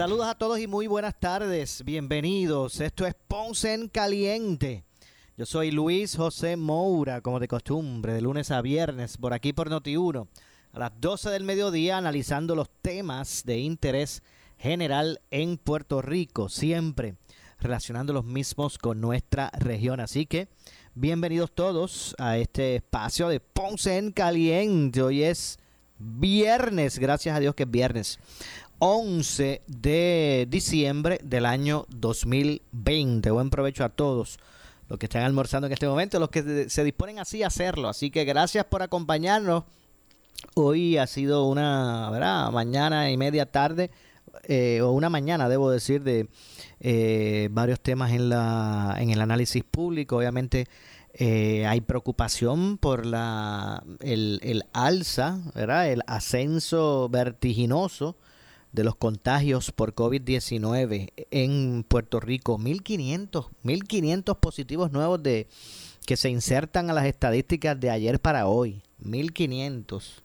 Saludos a todos y muy buenas tardes. Bienvenidos. Esto es Ponce en Caliente. Yo soy Luis José Moura, como de costumbre, de lunes a viernes, por aquí por Noti1, a las 12 del mediodía, analizando los temas de interés general en Puerto Rico, siempre relacionando los mismos con nuestra región. Así que bienvenidos todos a este espacio de Ponce en Caliente. Hoy es viernes, gracias a Dios que es viernes. 11 de diciembre del año 2020. Buen provecho a todos los que están almorzando en este momento, los que se disponen así a hacerlo. Así que gracias por acompañarnos. Hoy ha sido una ¿verdad? mañana y media tarde, eh, o una mañana, debo decir, de eh, varios temas en, la, en el análisis público. Obviamente eh, hay preocupación por la, el, el alza, ¿verdad? el ascenso vertiginoso de los contagios por COVID-19 en Puerto Rico, 1500, 1500 positivos nuevos de que se insertan a las estadísticas de ayer para hoy, 1500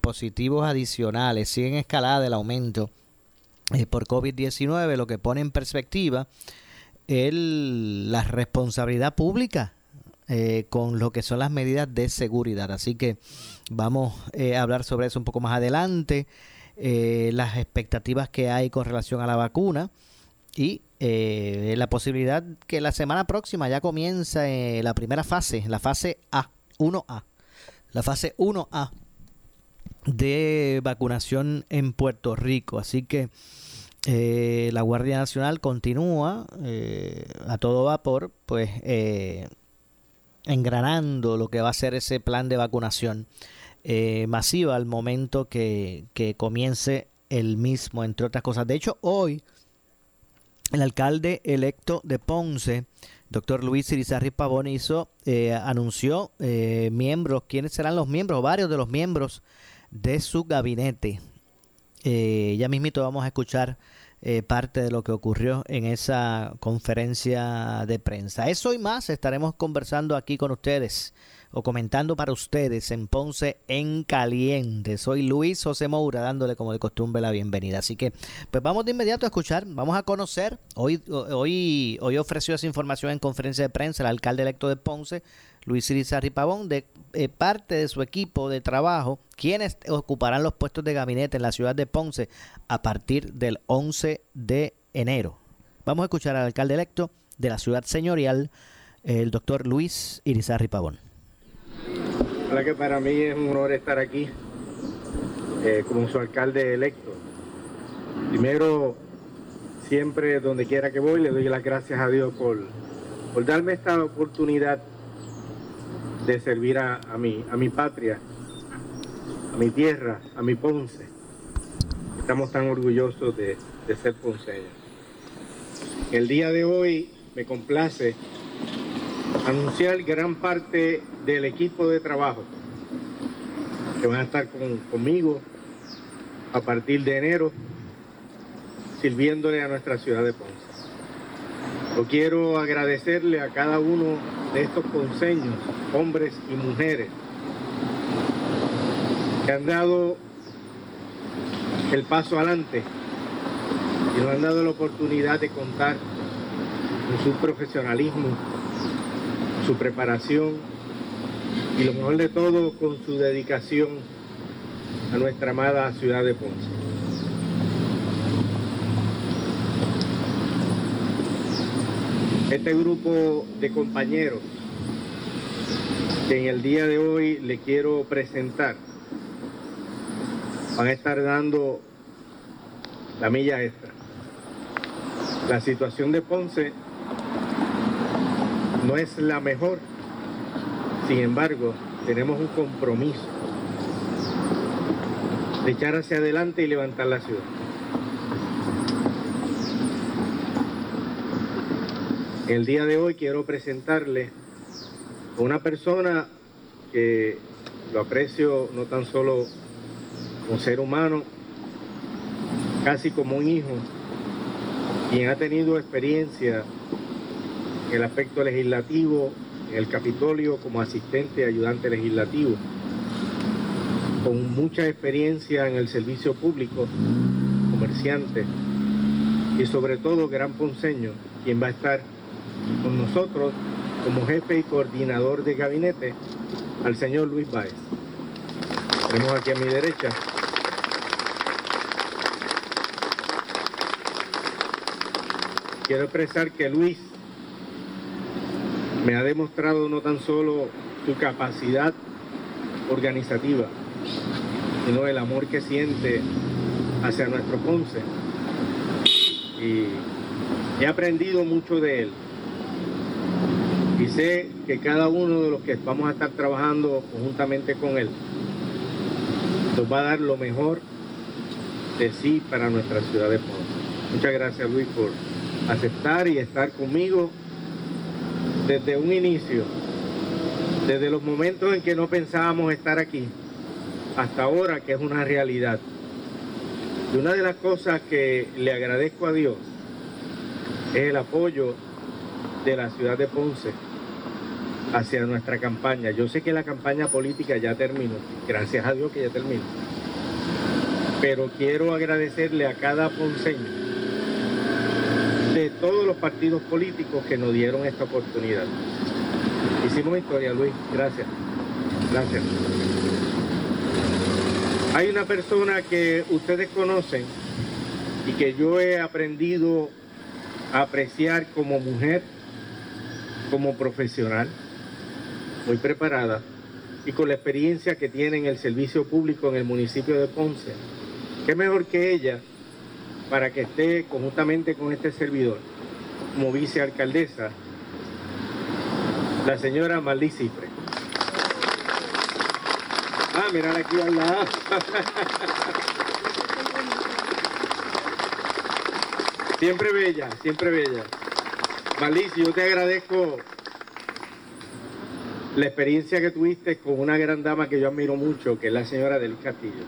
positivos adicionales, sigue en escalada el aumento eh, por COVID-19, lo que pone en perspectiva el, la responsabilidad pública eh, con lo que son las medidas de seguridad. Así que vamos eh, a hablar sobre eso un poco más adelante. Eh, las expectativas que hay con relación a la vacuna y eh, la posibilidad que la semana próxima ya comienza eh, la primera fase, la fase A, 1A, la fase 1A de vacunación en Puerto Rico. Así que la Guardia Nacional continúa a todo vapor, pues engranando lo que va a ser ese plan de vacunación eh, masiva al momento que, comience el mismo, entre otras cosas. De hecho, hoy el alcalde electo de Ponce, doctor Luis Irizarry Pavón, hizo, eh, anunció eh, miembros, quiénes serán los miembros, varios de los miembros de su gabinete. ya mismito vamos a escuchar parte de lo que ocurrió en esa conferencia de prensa. Eso y más estaremos conversando aquí con ustedes o comentando para ustedes en Ponce en Caliente. Soy Luis José Moura dándole como de costumbre la bienvenida. Así que pues vamos de inmediato a escuchar, vamos a conocer. Hoy, hoy, hoy ofreció esa información en conferencia de prensa el alcalde electo de Ponce, Luis Irizarry Pavón, de eh, parte de su equipo de trabajo, quienes ocuparán los puestos de gabinete en la ciudad de Ponce a partir del 11 de enero. Vamos a escuchar al alcalde electo de la ciudad señorial, el doctor Luis Irizarry Pavón. La que para mí es un honor estar aquí eh, como su alcalde electo. Primero, siempre donde quiera que voy, le doy las gracias a Dios por, por darme esta oportunidad de servir a, a, mi, a mi patria, a mi tierra, a mi Ponce. Estamos tan orgullosos de, de ser ponceños. El día de hoy me complace anunciar gran parte del equipo de trabajo que van a estar conmigo a partir de enero sirviéndole a nuestra ciudad de Ponce. Yo quiero agradecerle a cada uno de estos conseños, hombres y mujeres, que han dado el paso adelante y nos han dado la oportunidad de contar con su profesionalismo, su preparación y lo mejor de todo con su dedicación a nuestra amada ciudad de Ponce. Este grupo de compañeros que en el día de hoy le quiero presentar van a estar dando la milla extra. La situación de Ponce no es la mejor, sin embargo, tenemos un compromiso de echar hacia adelante y levantar la ciudad. El día de hoy quiero presentarle a una persona que lo aprecio no tan solo como ser humano, casi como un hijo, quien ha tenido experiencia el aspecto legislativo, en el Capitolio como asistente y ayudante legislativo, con mucha experiencia en el servicio público, comerciante y sobre todo gran ponceño, quien va a estar con nosotros como jefe y coordinador de gabinete al señor Luis Báez. Tenemos aquí a mi derecha. Quiero expresar que Luis me ha demostrado no tan solo su capacidad organizativa, sino el amor que siente hacia nuestro Ponce. Y he aprendido mucho de él. Y sé que cada uno de los que vamos a estar trabajando conjuntamente con Él nos va a dar lo mejor de sí para nuestra ciudad de Ponce. Muchas gracias Luis por aceptar y estar conmigo desde un inicio, desde los momentos en que no pensábamos estar aquí, hasta ahora que es una realidad. Y una de las cosas que le agradezco a Dios es el apoyo de la ciudad de Ponce hacia nuestra campaña. Yo sé que la campaña política ya terminó, gracias a Dios que ya terminó. Pero quiero agradecerle a cada ponceño de todos los partidos políticos que nos dieron esta oportunidad. Hicimos historia, Luis. Gracias. Gracias. Hay una persona que ustedes conocen y que yo he aprendido a apreciar como mujer, como profesional muy preparada y con la experiencia que tiene en el servicio público en el municipio de Ponce. ¿Qué mejor que ella para que esté conjuntamente con este servidor como vicealcaldesa, la señora Malí Cifre? Ah, mira aquí al lado. siempre bella, siempre bella. Malicia, yo te agradezco la experiencia que tuviste con una gran dama que yo admiro mucho, que es la señora Delis Castillo.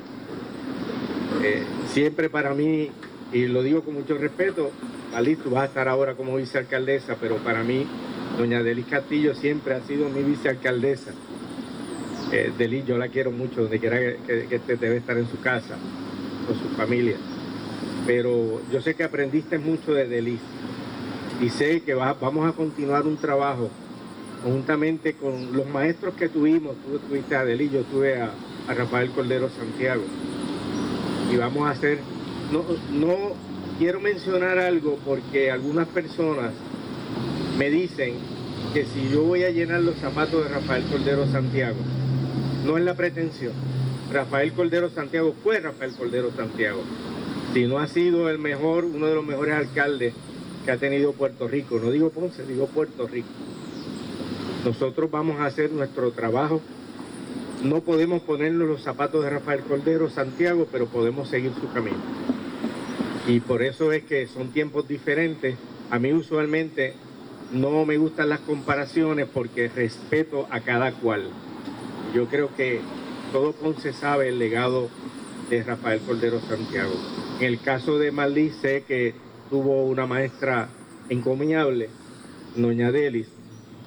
Eh, siempre para mí, y lo digo con mucho respeto, Alice, tú vas a estar ahora como vicealcaldesa, pero para mí, doña Delis Castillo siempre ha sido mi vicealcaldesa. Eh, Delis, yo la quiero mucho, donde quiera que, que, debe estar en su casa, con su familia. Pero yo sé que aprendiste mucho de Delis y sé que vamos a continuar un trabajo conjuntamente con los maestros que tuvimos, tú tuviste a Adeli, yo tuve a, a, Rafael Cordero Santiago. Y vamos a hacer, no, quiero mencionar algo porque algunas personas me dicen que si yo voy a llenar los zapatos de Rafael Cordero Santiago, no es la pretensión. Rafael Cordero Santiago fue Rafael Cordero Santiago. Si no ha sido el mejor, uno de los mejores alcaldes que ha tenido Puerto Rico. No digo Ponce, digo Puerto Rico. Nosotros vamos a hacer nuestro trabajo. No podemos ponernos los zapatos de Rafael Cordero Santiago, pero podemos seguir su camino. Y por eso es que son tiempos diferentes. A mí usualmente no me gustan las comparaciones porque respeto a cada cual. Yo creo que todo Ponce sabe el legado de Rafael Cordero Santiago. En el caso de Malí sé que tuvo una maestra encomiable, Doña Delis,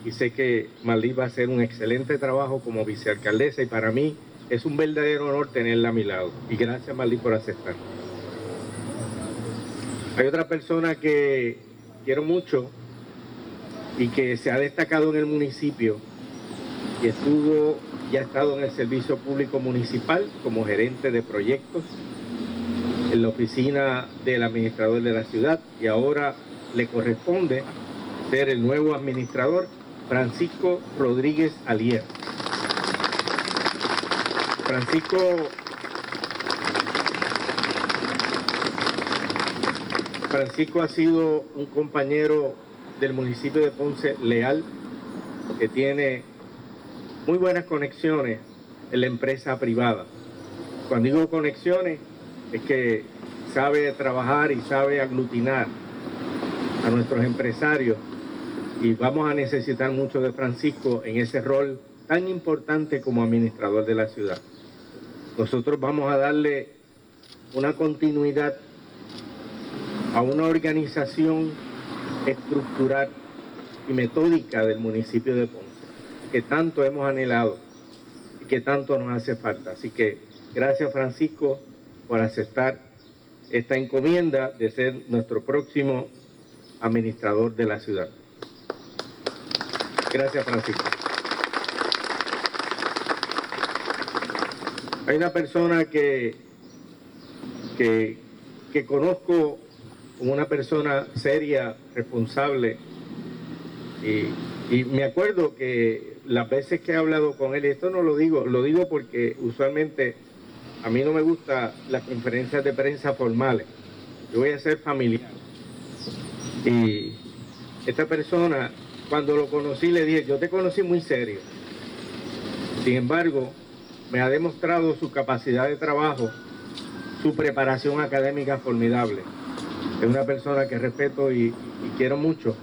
y sé que Malí va a hacer un excelente trabajo como vicealcaldesa y para mí es un verdadero honor tenerla a mi lado. Y gracias Malí por aceptar. Hay otra persona que quiero mucho y que se ha destacado en el municipio y estuvo ya ha estado en el servicio público municipal como gerente de proyectos en la oficina del administrador de la ciudad y ahora le corresponde ser el nuevo administrador Francisco Rodríguez Alier. Francisco Francisco ha sido un compañero del municipio de Ponce leal, que tiene muy buenas conexiones en la empresa privada. Cuando digo conexiones, es que sabe trabajar y sabe aglutinar a nuestros empresarios y vamos a necesitar mucho de Francisco en ese rol tan importante como administrador de la ciudad. Nosotros vamos a darle una continuidad a una organización estructural y metódica del municipio de Ponce, que tanto hemos anhelado y que tanto nos hace falta. Así que gracias Francisco por aceptar esta encomienda de ser nuestro próximo administrador de la ciudad. Gracias Francisco. Hay una persona que, que, que conozco una persona seria, responsable. Y, me acuerdo que las veces que he hablado con él, y esto no lo digo, lo digo porque usualmente a mí no me gustan las conferencias de prensa formales. Yo voy a ser familiar. Y esta persona, cuando lo conocí, le dije, yo te conocí muy serio. Sin embargo, me ha demostrado su capacidad de trabajo, su preparación académica formidable es una persona que respeto y, quiero mucho.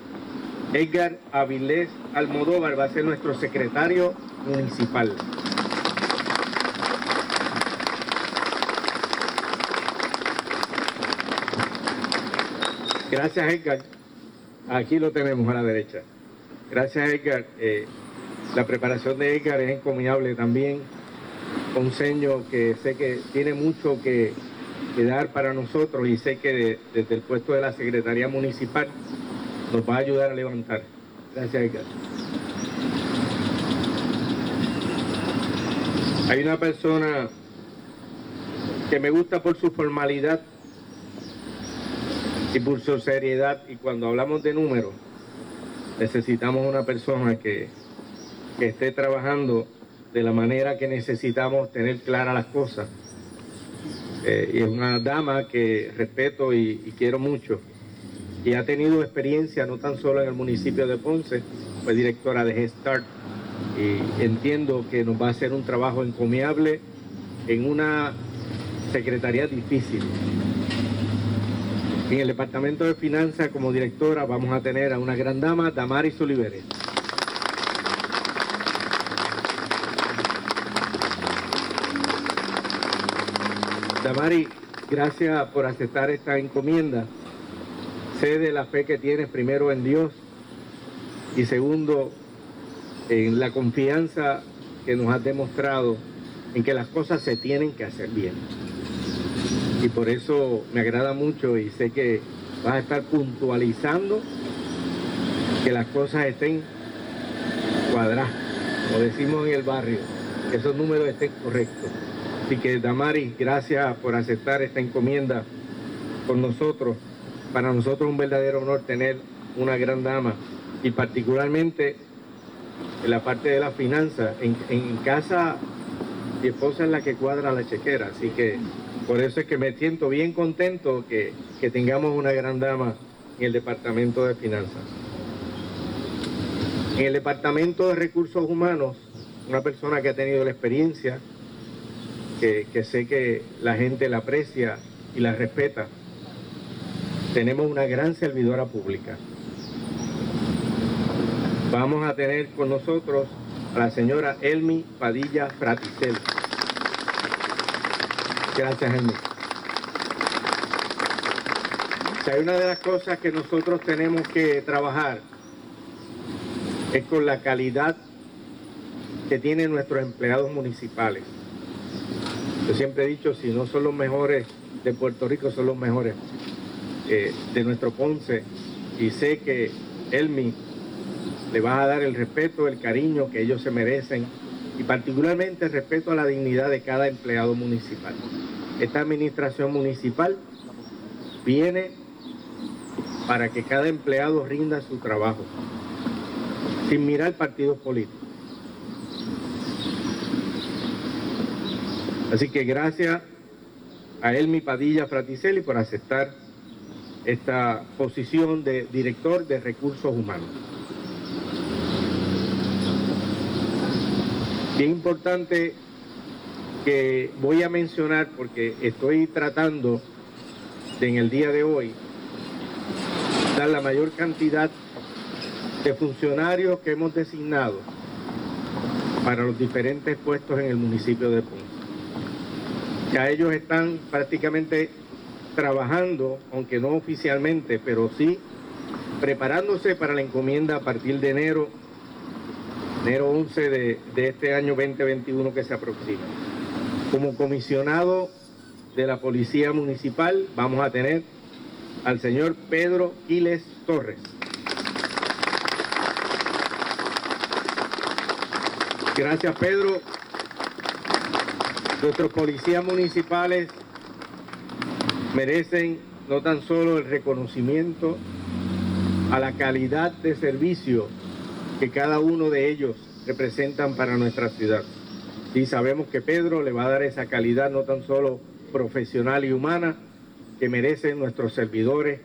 Edgar Avilés Almodóvar va a ser nuestro secretario municipal. Gracias Edgar. Aquí lo tenemos a la derecha. Gracias Edgar. Eh, la preparación de Edgar es encomiable también. Un seño que sé que tiene mucho que, dar para nosotros y sé que desde el puesto de la Secretaría Municipal nos va a ayudar a levantar. Gracias, Edgar. Hay una persona que me gusta por su formalidad y por su seriedad y cuando hablamos de números necesitamos una persona que, que esté trabajando de la manera que necesitamos tener claras las cosas eh, y es una dama que respeto y, quiero mucho. Y ha tenido experiencia no tan solo en el municipio de Ponce, fue directora de Gestart y entiendo que nos va a hacer un trabajo encomiable en una secretaría difícil. En el departamento de finanzas como directora vamos a tener a una gran dama, Damaris Oliveres. Damari, gracias por aceptar esta encomienda. Sé de la fe que tienes primero en Dios y segundo en la confianza que nos has demostrado en que las cosas se tienen que hacer bien. Y por eso me agrada mucho y sé que vas a estar puntualizando que las cosas estén cuadradas, como decimos en el barrio, que esos números estén correctos. Así que Damari, gracias por aceptar esta encomienda con nosotros. Para nosotros es un verdadero honor tener una gran dama y particularmente en la parte de la finanza. En, casa mi esposa es la que cuadra la chequera, así que por eso es que me siento bien contento que, que tengamos una gran dama en el Departamento de Finanzas. En el Departamento de Recursos Humanos, una persona que ha tenido la experiencia que, sé que la gente la aprecia y la respeta. Tenemos una gran servidora pública. Vamos a tener con nosotros a la señora Elmi Padilla Fraticel. Gracias, Elmi. Si hay una de las cosas que nosotros tenemos que trabajar es con la calidad que tienen nuestros empleados municipales. Yo siempre he dicho, si no son los mejores de Puerto Rico, son los mejores eh, de nuestro Ponce. Y sé que Elmi le vas a dar el respeto, el cariño que ellos se merecen y particularmente el respeto a la dignidad de cada empleado municipal. Esta administración municipal viene para que cada empleado rinda su trabajo, sin mirar partidos políticos. Así que gracias a Elmi Padilla Fraticelli por aceptar esta posición de director de recursos humanos. Bien importante que voy a mencionar porque estoy tratando de, en el día de hoy dar la mayor cantidad de funcionarios que hemos designado para los diferentes puestos en el municipio de Ponce. Ya ellos están prácticamente trabajando, aunque no oficialmente, pero sí preparándose para la encomienda a partir de enero, enero 11 de, de este año 2021 que se aproxima. Como comisionado de la Policía Municipal vamos a tener al señor Pedro Quiles Torres. Gracias Pedro. Nuestros policías municipales merecen no tan solo el reconocimiento a la calidad de servicio que cada uno de ellos representan para nuestra ciudad. Y sabemos que Pedro le va a dar esa calidad no tan solo profesional y humana que merecen nuestros servidores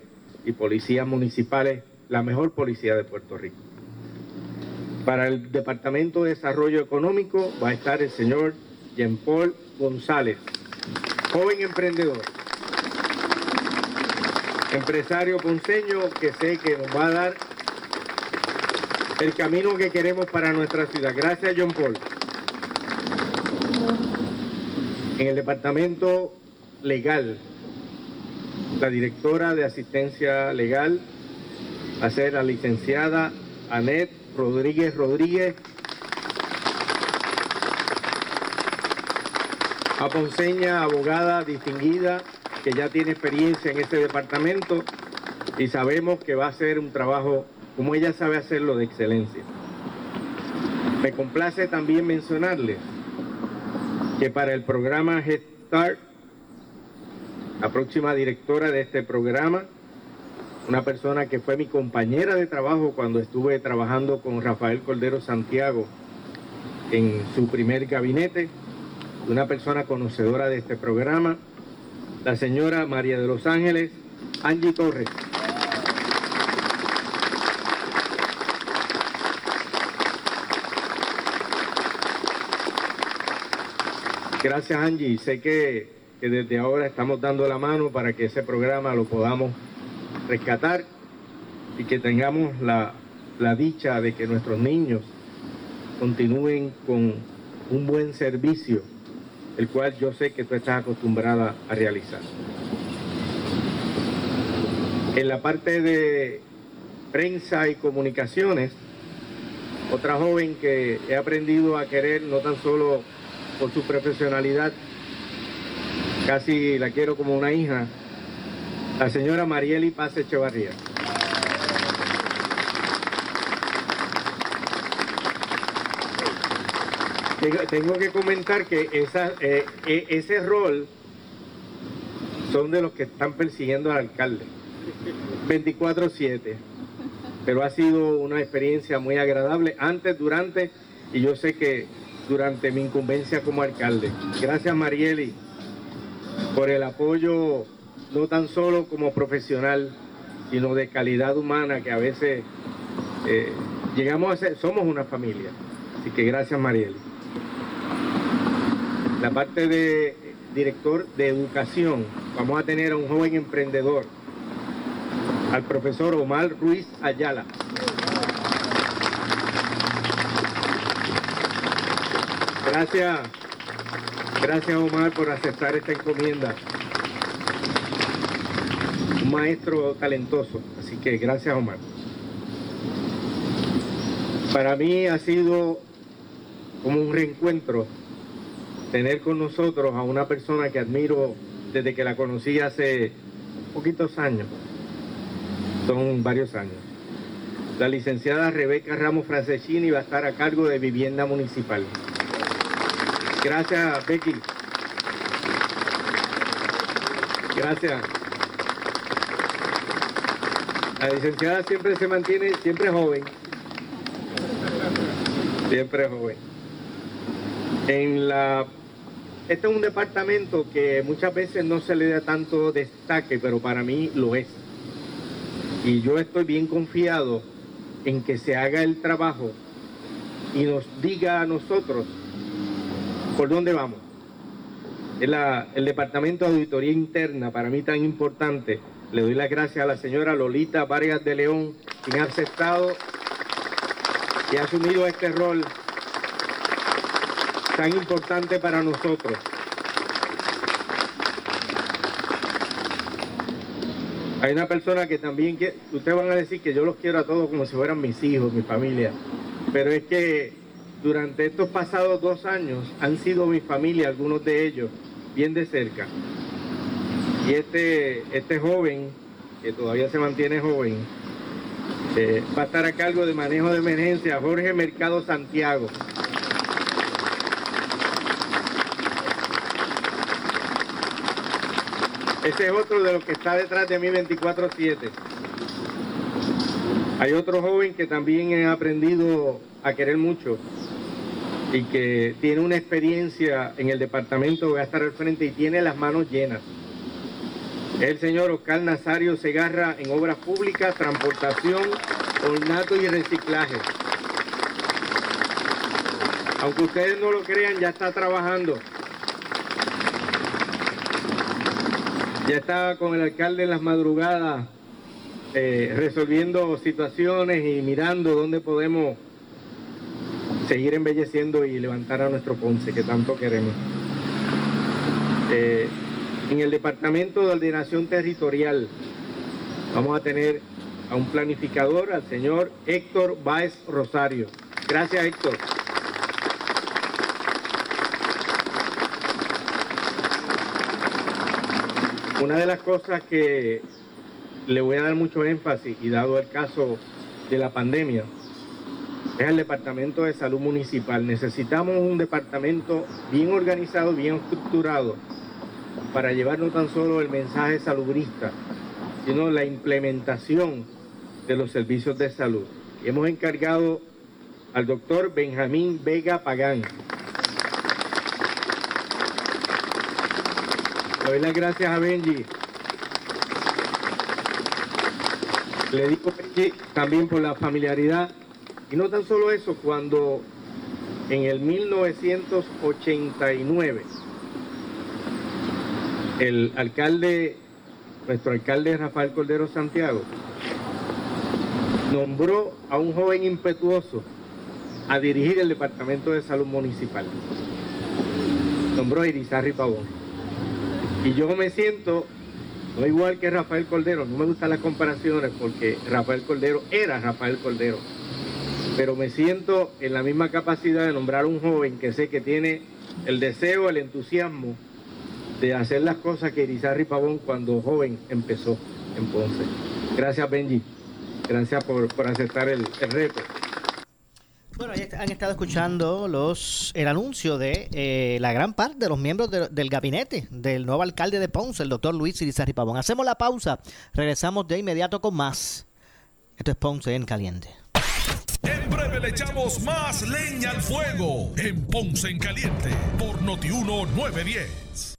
y policías municipales, la mejor policía de Puerto Rico. Para el Departamento de Desarrollo Económico va a estar el señor Jean Paul González, joven emprendedor, empresario ponceño que sé que nos va a dar el camino que queremos para nuestra ciudad. Gracias, John Paul. En el departamento legal, la directora de asistencia legal a ser la licenciada Anet Rodríguez Rodríguez. Aponceña, abogada distinguida, que ya tiene experiencia en este departamento y sabemos que va a ser un trabajo como ella sabe hacerlo de excelencia. Me complace también mencionarles que para el programa Head Start, la próxima directora de este programa, una persona que fue mi compañera de trabajo cuando estuve trabajando con Rafael Cordero Santiago en su primer gabinete, una persona conocedora de este programa, la señora María de los Ángeles, Angie Torres. Gracias Angie, sé que, desde ahora estamos dando la mano para que ese programa lo podamos rescatar y que tengamos la dicha de que nuestros niños continúen con un buen servicio, el cual yo sé que tú estás acostumbrada a realizar. En la parte de prensa y comunicaciones, otra joven que he aprendido a querer no tan solo por su profesionalidad, casi la quiero como una hija, la señora Marieli Paz Echevarría. Tengo que comentar que eh, ese rol son de los que están persiguiendo al alcalde. 24-7. Pero ha sido una experiencia muy agradable antes, durante y yo sé que durante mi incumbencia como alcalde. Gracias Marieli por el apoyo no tan solo como profesional, sino de calidad humana que a veces eh, llegamos a ser, somos una familia. Así que gracias Marieli. La parte de director de educación, vamos a tener a un joven emprendedor, al profesor Omar Ruiz Ayala. Gracias, gracias Omar por aceptar esta encomienda. Un maestro talentoso, así que gracias Omar. Para mí ha sido como un reencuentro tener con nosotros a una persona que admiro desde que la conocí hace poquitos años, son varios años. La licenciada Rebeca Ramos Francescini va a estar a cargo de vivienda municipal. Gracias, Becky. Gracias. La licenciada siempre se mantiene, siempre joven. Siempre joven. En la este es un departamento que muchas veces no se le da tanto destaque, pero para mí lo es. Y yo estoy bien confiado en que se haga el trabajo y nos diga a nosotros por dónde vamos. el departamento de auditoría interna, para mí tan importante, le doy las gracias a la señora Lolita Vargas de León, quien ha aceptado y ha asumido este rol tan importante para nosotros. Hay una persona que también, que, ustedes van a decir que yo los quiero a todos como si fueran mis hijos, mi familia, pero es que durante estos pasados dos años han sido mi familia, algunos de ellos, bien de cerca. Y este, este joven, que todavía se mantiene joven, eh, va a estar a cargo de manejo de emergencia, Jorge Mercado Santiago. Ese es otro de los que está detrás de mí 24-7. Hay otro joven que también ha aprendido a querer mucho y que tiene una experiencia en el departamento, voy a estar al frente y tiene las manos llenas. El señor Oscar Nazario Segarra en obras públicas, transportación, ornato y reciclaje. Aunque ustedes no lo crean, ya está trabajando. Ya estaba con el alcalde en las madrugadas eh, resolviendo situaciones y mirando dónde podemos seguir embelleciendo y levantar a nuestro Ponce que tanto queremos. Eh, en el Departamento de Ordenación Territorial vamos a tener a un planificador, al señor Héctor Báez Rosario. Gracias Héctor. Una de las cosas que le voy a dar mucho énfasis, y dado el caso de la pandemia, es el Departamento de Salud Municipal. Necesitamos un departamento bien organizado, bien estructurado, para llevar no tan solo el mensaje salubrista, sino la implementación de los servicios de salud. Hemos encargado al doctor Benjamín Vega Pagán, doy las gracias a Benji. Le digo Benji también por la familiaridad. Y no tan solo eso, cuando en el 1989 el alcalde, nuestro alcalde Rafael Cordero Santiago, nombró a un joven impetuoso a dirigir el Departamento de Salud Municipal. Nombró a Irizarri Pavón. Y yo me siento, no igual que Rafael Cordero, no me gustan las comparaciones porque Rafael Cordero era Rafael Cordero, pero me siento en la misma capacidad de nombrar a un joven que sé que tiene el deseo, el entusiasmo de hacer las cosas que Irizarry Pavón cuando joven empezó en Ponce. Gracias Benji, gracias por, aceptar el reto. Bueno, han estado escuchando los el anuncio de eh, la gran parte de los miembros del gabinete del nuevo alcalde de Ponce, el doctor Luis Irizarry Pavón. Hacemos la pausa, regresamos de inmediato con más. Esto es Ponce en Caliente. En breve le echamos más leña al fuego en Ponce en Caliente por Notiuno 910.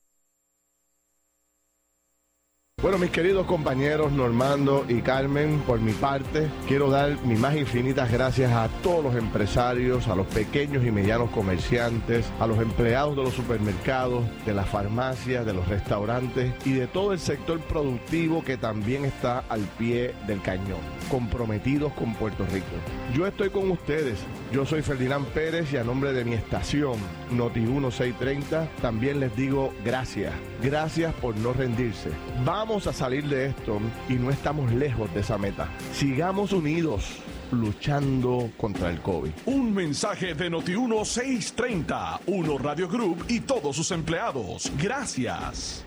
Bueno, mis queridos compañeros Normando y Carmen, por mi parte, quiero dar mis más infinitas gracias a todos los empresarios, a los pequeños y medianos comerciantes, a los empleados de los supermercados, de las farmacias, de los restaurantes y de todo el sector productivo que también está al pie del cañón, comprometidos con Puerto Rico. Yo estoy con ustedes, yo soy Ferdinand Pérez y a nombre de mi estación Noti 1630 también les digo gracias, gracias por no rendirse. Vamos A salir de esto y no estamos lejos de esa meta. Sigamos unidos luchando contra el COVID. Un mensaje de Noti 1630, Uno Radio Group y todos sus empleados. Gracias.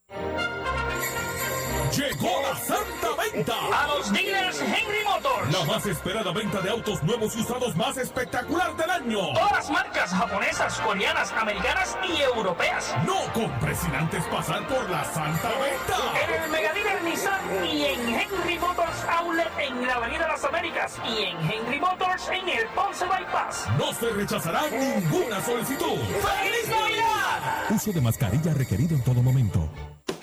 Llegó la Santa Venta. A los dealers Henry Motors. La más esperada venta de autos nuevos y usados más espectacular del año. Todas las marcas japonesas, coreanas, americanas y europeas. No compres sin antes pasar por la Santa Venta. En el Mega Dealer Nissan y en Henry Motors Outlet en la Avenida Las Américas y en Henry Motors en el Ponce Bypass. No se rechazará ninguna solicitud. ¡Feliz Navidad! Uso de mascarilla requerido en todo momento.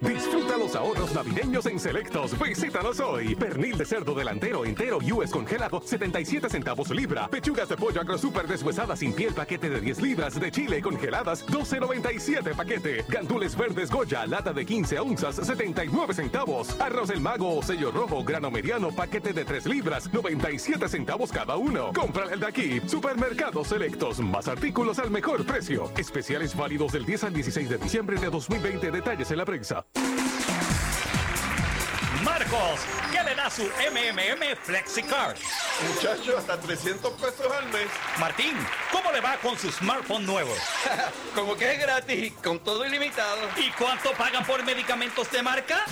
Disfruta los ahorros navideños en Selectos. Visítanos hoy. Pernil de cerdo delantero entero US congelado, 77 centavos libra. Pechugas de pollo agro super deshuesadas sin piel, paquete de 10 libras. De chile congeladas, 12.97 paquete. Gandules verdes Goya, lata de 15 onzas, 79 centavos. Arroz el mago o sello rojo, grano mediano, paquete de 3 libras, 97 centavos cada uno. Compra el de aquí. Supermercados Selectos. Más artículos al mejor precio. Especiales válidos del 10 al 16 de diciembre de 2020. Detalles en la prensa. Marcos, ¿qué le da su MMM FlexiCard? Muchacho, hasta 300 pesos al mes. Martín, ¿cómo le va con su smartphone nuevo? Como que es gratis con todo ilimitado. ¿Y cuánto pagan por medicamentos de marca?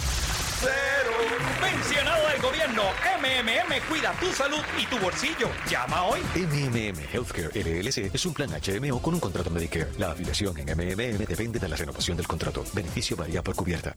Cero. Pensionado del gobierno, MMM cuida tu salud y tu bolsillo. Llama hoy. MMM Healthcare LLC es un plan HMO con un contrato Medicare. La afiliación en MMM depende de la renovación del contrato. Beneficio varía por cubierta.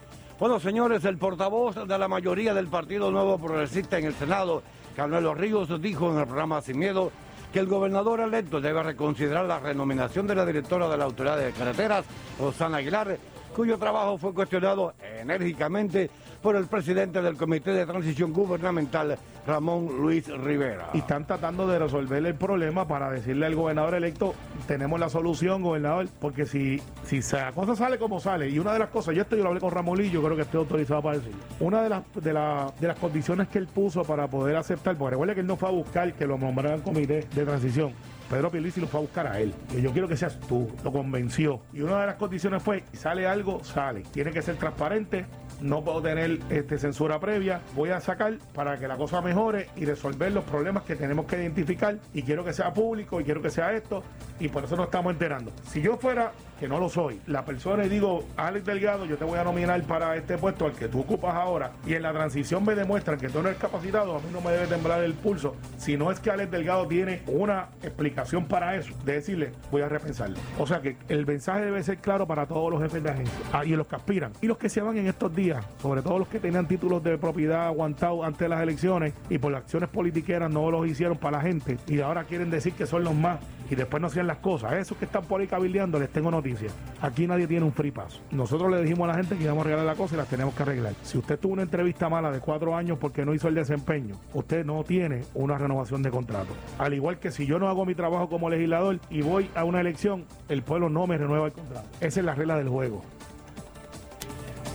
Bueno, señores, el portavoz de la mayoría del Partido Nuevo Progresista en el Senado, Carmelo Ríos, dijo en el programa Sin Miedo que el gobernador electo debe reconsiderar la renominación de la directora de la Autoridad de Carreteras, Rosana Aguilar, cuyo trabajo fue cuestionado enérgicamente por el presidente del Comité de Transición Gubernamental, Ramón Luis Rivera. Y están tratando de resolver el problema para decirle al gobernador electo, tenemos la solución, gobernador, porque si, si la cosa sale como sale, y una de las cosas, yo esto yo lo hablé con Ramón y yo creo que estoy autorizado para decirlo, una de las, de, la, de las condiciones que él puso para poder aceptar, porque recuerda que él no fue a buscar que lo nombraran comité de transición, Pedro Pierluisi lo fue a buscar a él. Y yo quiero que seas tú. Lo convenció. Y una de las condiciones fue, sale algo, sale. Tiene que ser transparente. No puedo tener este, censura previa. Voy a sacar para que la cosa mejore y resolver los problemas que tenemos que identificar. Y quiero que sea público y quiero que sea esto. Y por eso nos estamos enterando. Si yo fuera, que no lo soy, la persona y digo, Alex Delgado, yo te voy a nominar para este puesto al que tú ocupas ahora. Y en la transición me demuestran que tú no eres capacitado, a mí no me debe temblar el pulso. Si no es que Alex Delgado tiene una explicación para eso, de decirle, voy a repensarlo. O sea que el mensaje debe ser claro para todos los jefes de agencia ah, y los que aspiran. Y los que se van en estos días, sobre todo los que tenían títulos de propiedad aguantados antes de las elecciones y por las acciones politiqueras no los hicieron para la gente y ahora quieren decir que son los más y después no hacían las cosas. Esos que están por ahí cabildeando, les tengo noticias. Aquí nadie tiene un free pass. Nosotros le dijimos a la gente que íbamos a arreglar la cosa y las tenemos que arreglar. Si usted tuvo una entrevista mala de cuatro años porque no hizo el desempeño, usted no tiene una renovación de contrato. Al igual que si yo no hago mi trabajo como legislador y voy a una elección, el pueblo no me renueva el contrato. Esa es la regla del juego.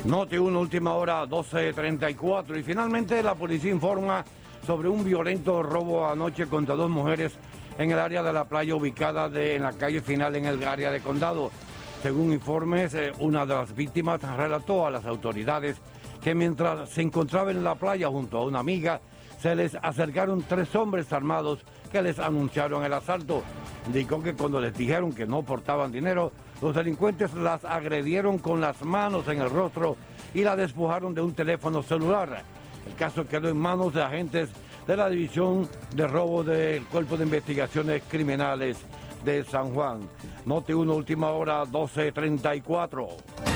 Noti 1, última hora, 12.34. Y finalmente la policía informa sobre un violento robo anoche contra dos mujeres en el área de la playa ubicada en la calle final en el área de condado. Según informes, eh, una de las víctimas relató a las autoridades que mientras se encontraba en la playa junto a una amiga, se les acercaron tres hombres armados que les anunciaron el asalto. Indicó que cuando les dijeron que no portaban dinero, los delincuentes las agredieron con las manos en el rostro y la despojaron de un teléfono celular. El caso quedó en manos de agentes de la División de Robo del Cuerpo de Investigaciones Criminales de San Juan. Note 1, última hora, 12.34.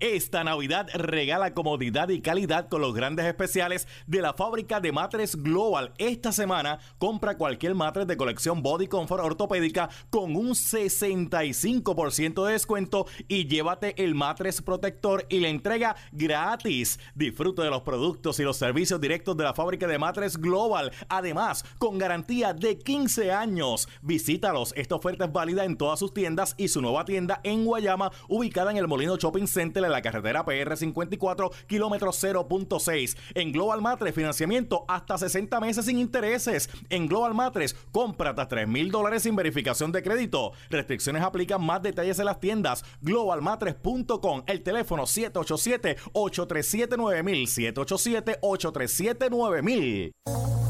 Esta Navidad regala comodidad y calidad con los grandes especiales de la fábrica de matres Global. Esta semana compra cualquier matres de colección Body Comfort ortopédica con un 65% de descuento y llévate el matres protector y la entrega gratis. Disfruta de los productos y los servicios directos de la fábrica de matres Global. Además, con garantía de 15 años. Visítalos. Esta oferta es válida en todas sus tiendas y su nueva tienda en Guayama, ubicada en el Molino Shopping Center en la carretera PR 54, kilómetro 0.6. En Global Matres, financiamiento hasta 60 meses sin intereses. En Global Matres, compra hasta 3 mil dólares sin verificación de crédito. Restricciones aplican más detalles en las tiendas. Globalmatres.com. El teléfono 787-837-9000. 787-837-9000.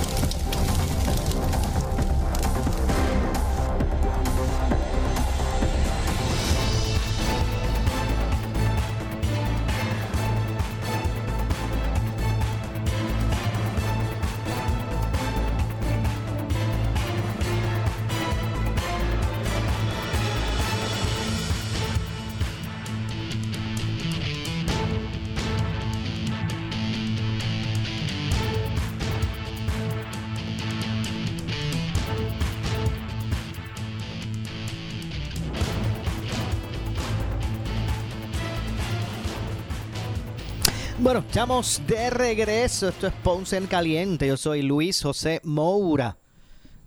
Bueno, estamos de regreso. Esto es Ponce en Caliente. Yo soy Luis José Moura.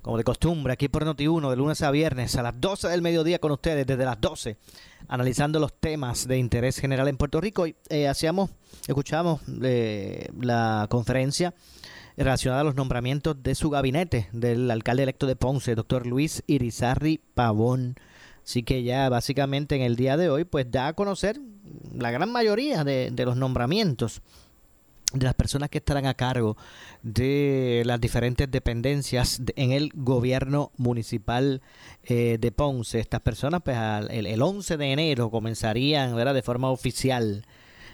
Como de costumbre, aquí por Noti1, de lunes a viernes a las 12 del mediodía con ustedes, desde las 12, analizando los temas de interés general en Puerto Rico. Eh, hacíamos, escuchamos eh, la conferencia relacionada a los nombramientos de su gabinete, del alcalde electo de Ponce, doctor Luis Irizarri Pavón. Así que ya básicamente en el día de hoy, pues da a conocer la gran mayoría de, de los nombramientos de las personas que estarán a cargo de las diferentes dependencias de- en el gobierno municipal eh, de Ponce. Estas personas, pues al- el, el 11 de enero comenzarían ¿verdad? de forma oficial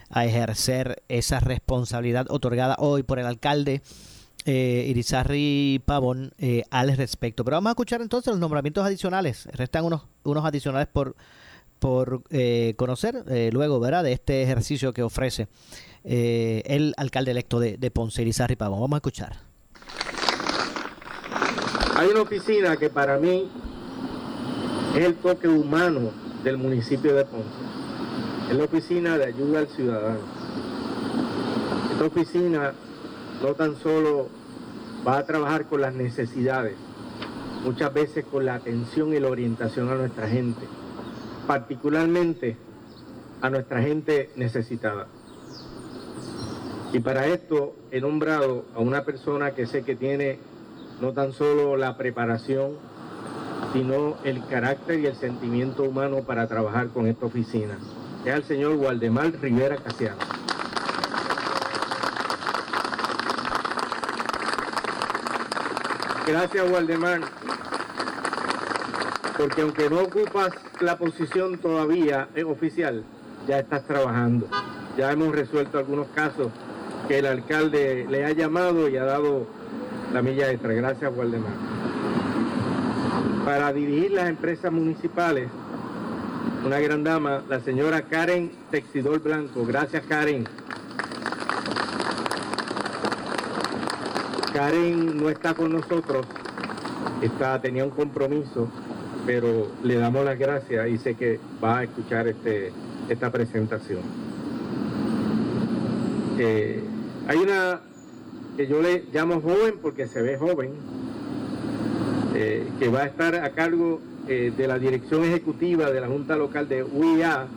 a ejercer esa responsabilidad otorgada hoy por el alcalde eh, Irizarry Pavón eh, al respecto. Pero vamos a escuchar entonces los nombramientos adicionales. Restan unos, unos adicionales por, por eh, conocer eh, luego ¿verdad? de este ejercicio que ofrece eh, el alcalde electo de, de Ponce, Irizarry Pavón. Vamos a escuchar. Hay una oficina que para mí es el toque humano del municipio de Ponce. Es la oficina de ayuda al ciudadano. Esta oficina no tan solo va a trabajar con las necesidades, muchas veces con la atención y la orientación a nuestra gente, particularmente a nuestra gente necesitada. Y para esto he nombrado a una persona que sé que tiene no tan solo la preparación, sino el carácter y el sentimiento humano para trabajar con esta oficina. Es el señor Waldemar Rivera Casiano. Gracias, Waldemar, porque aunque no ocupas la posición todavía eh, oficial, ya estás trabajando. Ya hemos resuelto algunos casos que el alcalde le ha llamado y ha dado la milla extra. Gracias, Waldemar. Para dirigir las empresas municipales, una gran dama, la señora Karen Texidor Blanco. Gracias, Karen. Karen no está con nosotros, está, tenía un compromiso, pero le damos las gracias y sé que va a escuchar este, esta presentación. Eh, hay una que yo le llamo joven porque se ve joven, eh, que va a estar a cargo eh, de la dirección ejecutiva de la Junta Local de UIA,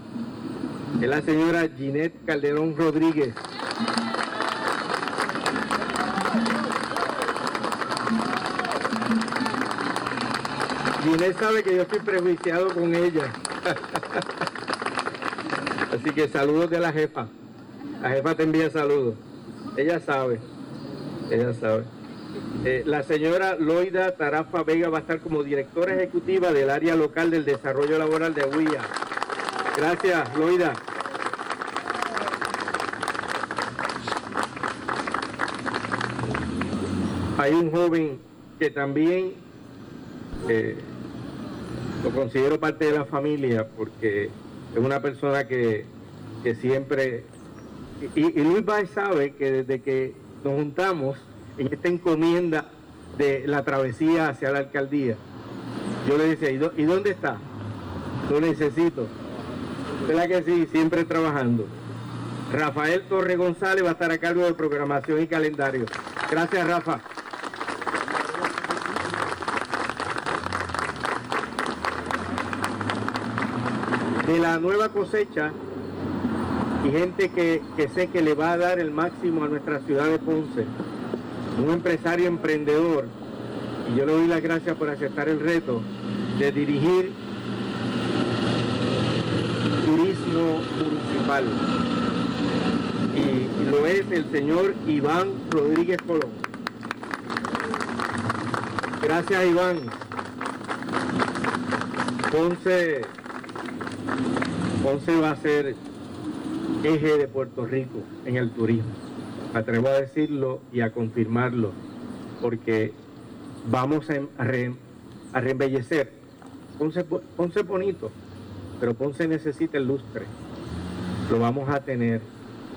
es la señora Ginette Calderón Rodríguez. Ginette sabe que yo estoy prejuiciado con ella. Así que saludos de la jefa. La jefa te envía saludos. Ella sabe. Ella sabe. Eh, la señora Loida Tarafa Vega va a estar como directora ejecutiva del área local del desarrollo laboral de Huilla. Gracias, Loida. Hay un joven que también eh, lo considero parte de la familia porque es una persona que, siempre... Y, y Luis Baez sabe que desde que nos juntamos en esta encomienda de la travesía hacia la alcaldía, yo le decía, ¿y, dónde está? Lo necesito. ¿Verdad que sí? Siempre trabajando. Rafael Torre González va a estar a cargo de programación y calendario. Gracias, Rafa. De la nueva cosecha y gente que, que sé que le va a dar el máximo a nuestra ciudad de Ponce un empresario emprendedor, y yo le doy las gracias por aceptar el reto de dirigir turismo municipal. Y, lo es el señor Iván Rodríguez Colón. Gracias Iván. Ponce, Ponce va a ser eje de Puerto Rico en el turismo atrevo a decirlo y a confirmarlo, porque vamos a, reembellecer. Ponce, Ponce bonito, pero Ponce necesita el lustre. Lo vamos a tener.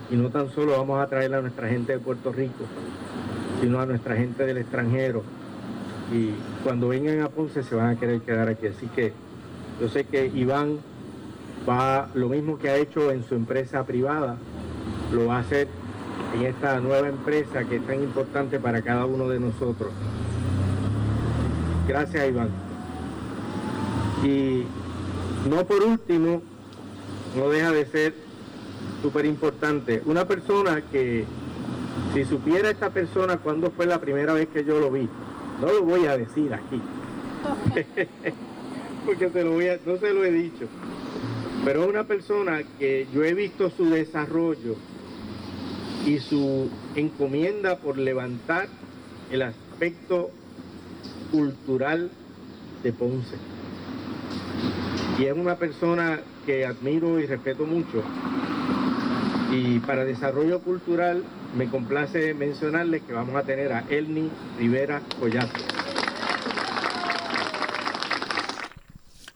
Y no tan solo vamos a traer a nuestra gente de Puerto Rico, sino a nuestra gente del extranjero. Y cuando vengan a Ponce se van a querer quedar aquí. Así que yo sé que Iván va, lo mismo que ha hecho en su empresa privada, lo va a hacer en esta nueva empresa que es tan importante para cada uno de nosotros. Gracias, Iván. Y no por último, no deja de ser súper importante, una persona que, si supiera esta persona cuándo fue la primera vez que yo lo vi, no lo voy a decir aquí, porque se lo voy a, no se lo he dicho, pero es una persona que yo he visto su desarrollo y su encomienda por levantar el aspecto cultural de Ponce. Y es una persona que admiro y respeto mucho. Y para desarrollo cultural me complace mencionarles que vamos a tener a Elni Rivera Collazo.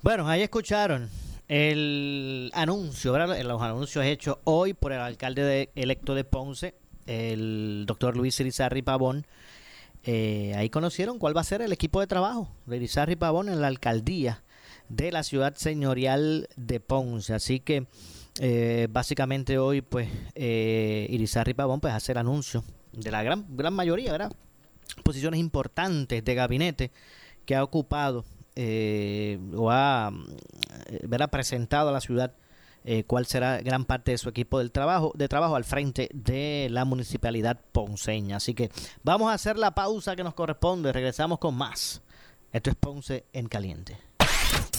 Bueno, ahí escucharon el anuncio, ¿verdad? los anuncios hechos hoy por el alcalde electo de Ponce, el doctor Luis Irizarri Pavón. Eh, ahí conocieron cuál va a ser el equipo de trabajo de Irizarri Pavón en la alcaldía de la ciudad señorial de Ponce. Así que eh, básicamente hoy, pues, eh, Irizarri Pavón pues, hace el anuncio de la gran, gran mayoría, ¿verdad? Posiciones importantes de gabinete que ha ocupado eh, o ha eh, presentado a la ciudad eh, cuál será gran parte de su equipo del trabajo, de trabajo al frente de la municipalidad ponceña. Así que vamos a hacer la pausa que nos corresponde. Regresamos con más. Esto es Ponce en Caliente.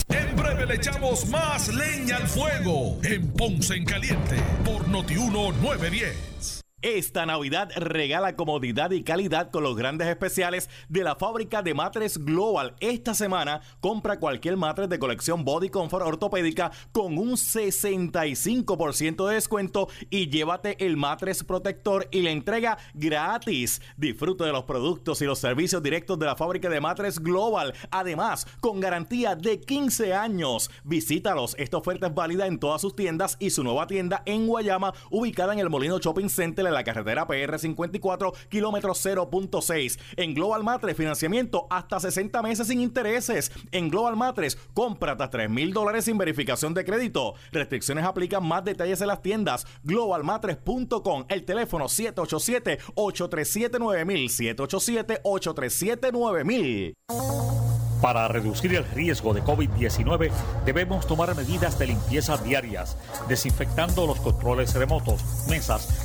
En breve le echamos más leña al fuego en Ponce en Caliente por Notiuno 910. Esta Navidad regala comodidad y calidad con los grandes especiales de la fábrica de matres Global. Esta semana compra cualquier matres de colección Body Comfort ortopédica con un 65% de descuento y llévate el matres protector y la entrega gratis. Disfruta de los productos y los servicios directos de la fábrica de matres Global. Además, con garantía de 15 años. Visítalos. Esta oferta es válida en todas sus tiendas y su nueva tienda en Guayama, ubicada en el Molino Shopping Center la carretera PR 54, kilómetro 0.6. En Global Matres, financiamiento hasta 60 meses sin intereses. En Global Matres, compra hasta 3 mil dólares sin verificación de crédito. Restricciones aplican más detalles en las tiendas. Globalmatres.com. El teléfono 787-837-9000. 787-837-9000. Para reducir el riesgo de COVID-19 debemos tomar medidas de limpieza diarias, desinfectando los controles remotos, mesas,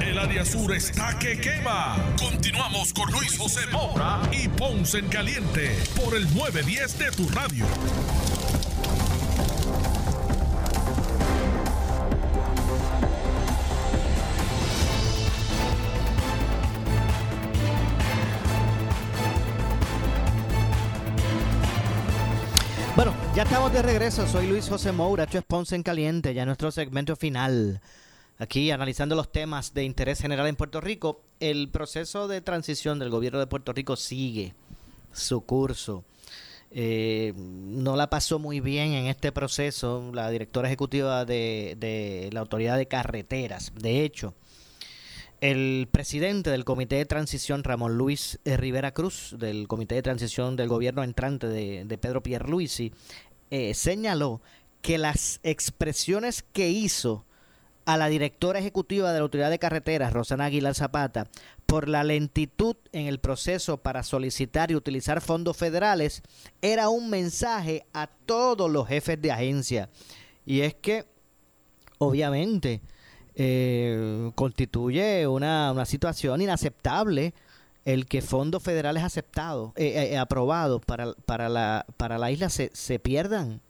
El área sur está que quema. Continuamos con Luis José Moura y Ponce en Caliente por el 910 de tu radio. Bueno, ya estamos de regreso. Soy Luis José Moura. Esto es Ponce en Caliente, ya nuestro segmento final aquí analizando los temas de interés general en Puerto Rico, el proceso de transición del gobierno de Puerto Rico sigue su curso. Eh, no la pasó muy bien en este proceso la directora ejecutiva de, la Autoridad de Carreteras. De hecho, el presidente del Comité de Transición, Ramón Luis Rivera Cruz, del Comité de Transición del gobierno entrante de, Pedro Pierluisi, eh, señaló que las expresiones que hizo a la directora ejecutiva de la Autoridad de Carreteras, Rosana Aguilar Zapata, por la lentitud en el proceso para solicitar y utilizar fondos federales, era un mensaje a todos los jefes de agencia. Y es que, obviamente, eh, constituye una, una, situación inaceptable el que fondos federales aceptados, eh, eh, aprobados para, para, la, para la isla se, se pierdan,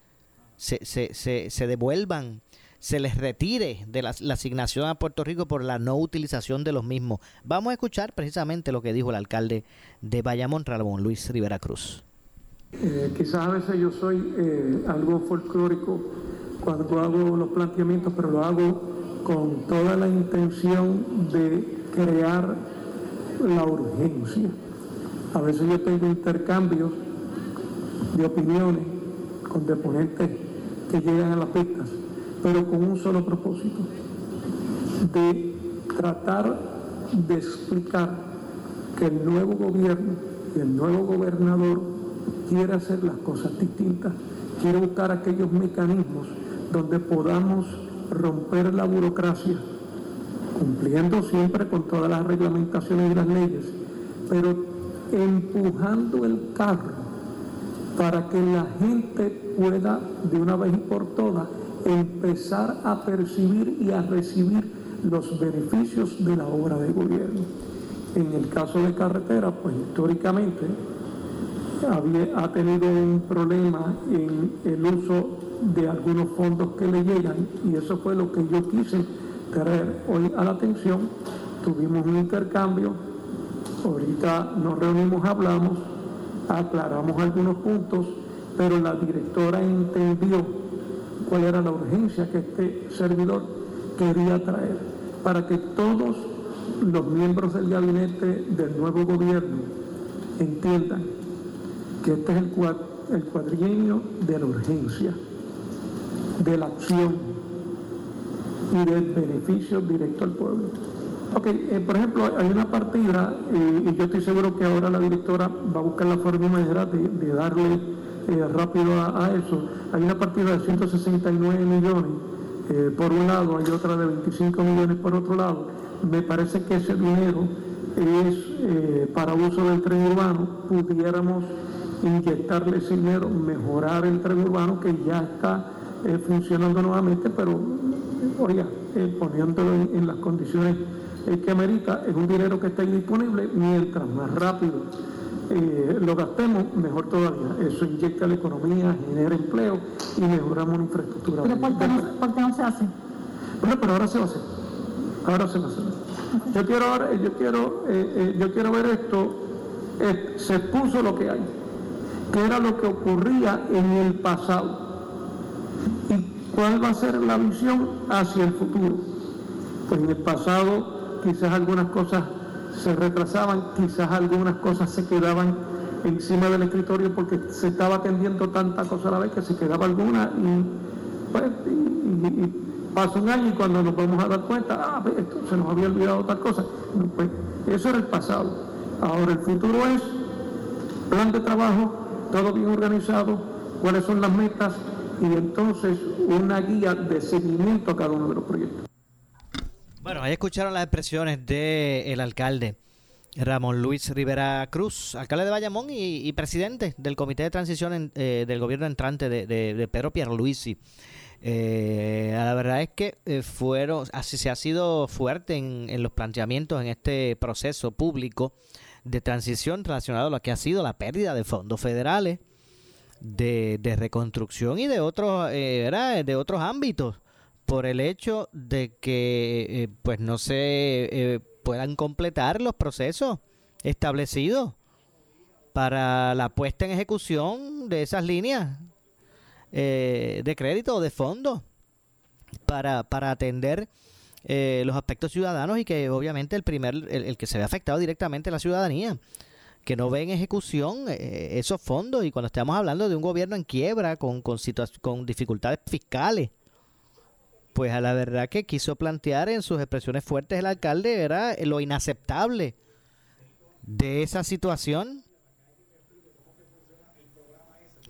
se, se, se devuelvan se les retire de la, asignación a Puerto Rico por la no utilización de los mismos. Vamos a escuchar precisamente lo que dijo el alcalde de Bayamón, Ramón Luis Rivera Cruz. quizás a veces yo soy algo folclórico cuando hago los planteamientos, pero lo hago con toda la intención de crear la urgencia. A veces yo tengo intercambios de opiniones con deponentes que llegan a las pistas, pero con un solo propósito, de tratar de explicar que el nuevo gobierno y el nuevo gobernador quiere hacer las cosas distintas, quiere buscar aquellos mecanismos donde podamos romper la burocracia, cumpliendo siempre con todas las reglamentaciones y las leyes, pero empujando el carro para que la gente pueda de una vez y por todas empezar a percibir y a recibir los beneficios de la obra de gobierno. En el caso de carretera, pues históricamente ha tenido un problema en el uso de algunos fondos que le llegan y eso fue lo que yo quise traer hoy a la atención. Tuvimos un intercambio, ahorita nos reunimos, hablamos, aclaramos algunos puntos, pero la directora entendió cuál era la urgencia que este servidor quería traer para que todos los miembros del gabinete del nuevo gobierno entiendan que este es el, el cuadrienio de la urgencia de la acción y del beneficio directo al pueblo. Ok, eh, por ejemplo, hay una partida, eh, y yo estoy seguro que ahora la directora va a buscar la forma y manera de, darle eh, rápido a, eso. Hay una partida de 169 millones por un lado, hay otra de 25 millones por otro lado. Me parece que ese dinero es para uso del tren urbano, pudiéramos inyectarle ese dinero, mejorar el tren urbano que ya está eh, funcionando nuevamente, pero oiga, eh, poniéndolo en, las condiciones eh, que amerita, es un dinero que está disponible, mientras más rápido lo gastemos, mejor todavía. Eso inyecta la economía, genera empleo y mejoramos la infraestructura. ¿Pero por qué, no, se hace? Bueno, pero ahora se va a hacer. Ahora se va a hacer. Yo quiero, yo quiero, yo quiero ver esto, se puso lo que hay, que era lo que ocurría en el pasado ¿Y cuál va a ser la visión hacia el futuro? Pues en el pasado quizás algunas cosas se retrasaban, quizás algunas cosas se quedaban encima del escritorio porque se estaba atendiendo tanta cosa a la vez que se quedaba alguna y, pues, pasa un año y cuando nos vamos a dar cuenta, ah, pues, esto, se nos había olvidado otra cosa. Pues eso era el pasado. Ahora el futuro es plan de trabajo, todo bien organizado, cuáles son las metas, y entonces una guía de seguimiento a cada uno de los proyectos. Bueno, ahí escucharon las expresiones del alcalde Ramón Luis Rivera Cruz, alcalde de Bayamón y, presidente del Comité de Transición eh, del gobierno entrante de, de, Pedro Pierluisi. Eh, la verdad es que eh, fueron, así se ha sido fuerte en, en, los planteamientos en este proceso público de transición relacionado a lo que ha sido la pérdida de fondos federales, de, reconstrucción y de otros, eh, de otros ámbitos por el hecho de que eh, pues no se eh, puedan completar los procesos establecidos para la puesta en ejecución de esas líneas de crédito o de fondo para, para atender los aspectos ciudadanos y que obviamente el primer el, que se ve afectado directamente la ciudadanía que no ve en ejecución eh, esos fondos. Y cuando estamos hablando de un gobierno en quiebra con, con, con dificultades fiscales, pues a la verdad que quiso plantear en sus expresiones fuertes el alcalde era lo inaceptable de esa situación.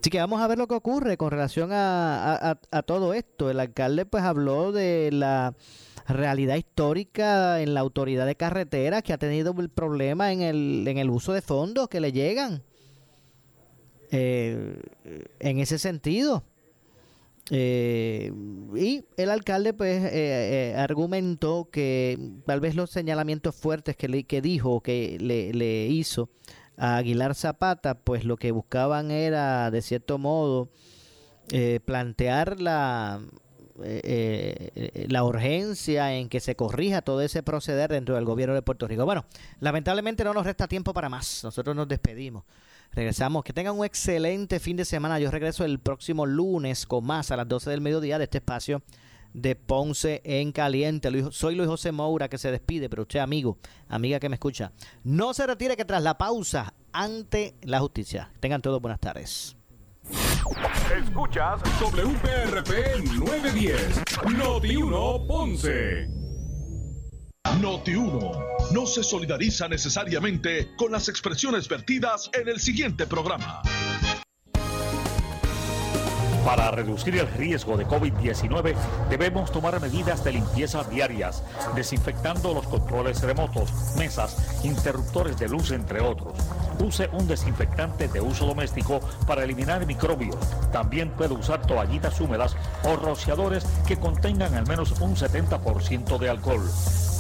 Así que vamos a ver lo que ocurre con relación a, todo esto. El alcalde pues habló de la realidad histórica en la autoridad de carretera que ha tenido el problema en el, en el uso de fondos que le llegan. Eh, en ese sentido. Eh, y el alcalde pues eh, argumentó que tal vez los señalamientos fuertes que, le, que dijo, que le, le hizo a Aguilar Zapata, pues lo que buscaban era, de cierto modo, plantear la, la urgencia en que se corrija todo ese proceder dentro del gobierno de Puerto Rico. Bueno, lamentablemente no nos resta tiempo para más. Nosotros nos despedimos. Regresamos. Que tengan un excelente fin de semana. Yo regreso el próximo lunes con más a las 12 del mediodía de este espacio de Ponce en Caliente. Soy Luis José Moura que se despide, pero usted amigo, amiga que me escucha, no se retire que tras la pausa ante la justicia. Tengan todos buenas tardes. Escuchas WPRP 910, Noti 1 Ponce. Noti 1 no se solidariza necesariamente con las expresiones vertidas en el siguiente programa. Para reducir el riesgo de COVID-19 debemos tomar medidas de limpieza diarias, desinfectando los controles remotos, mesas, interruptores de luz, entre otros. Use un desinfectante de uso doméstico para eliminar microbios. También puede usar toallitas húmedas o rociadores que contengan al menos un 70% de alcohol.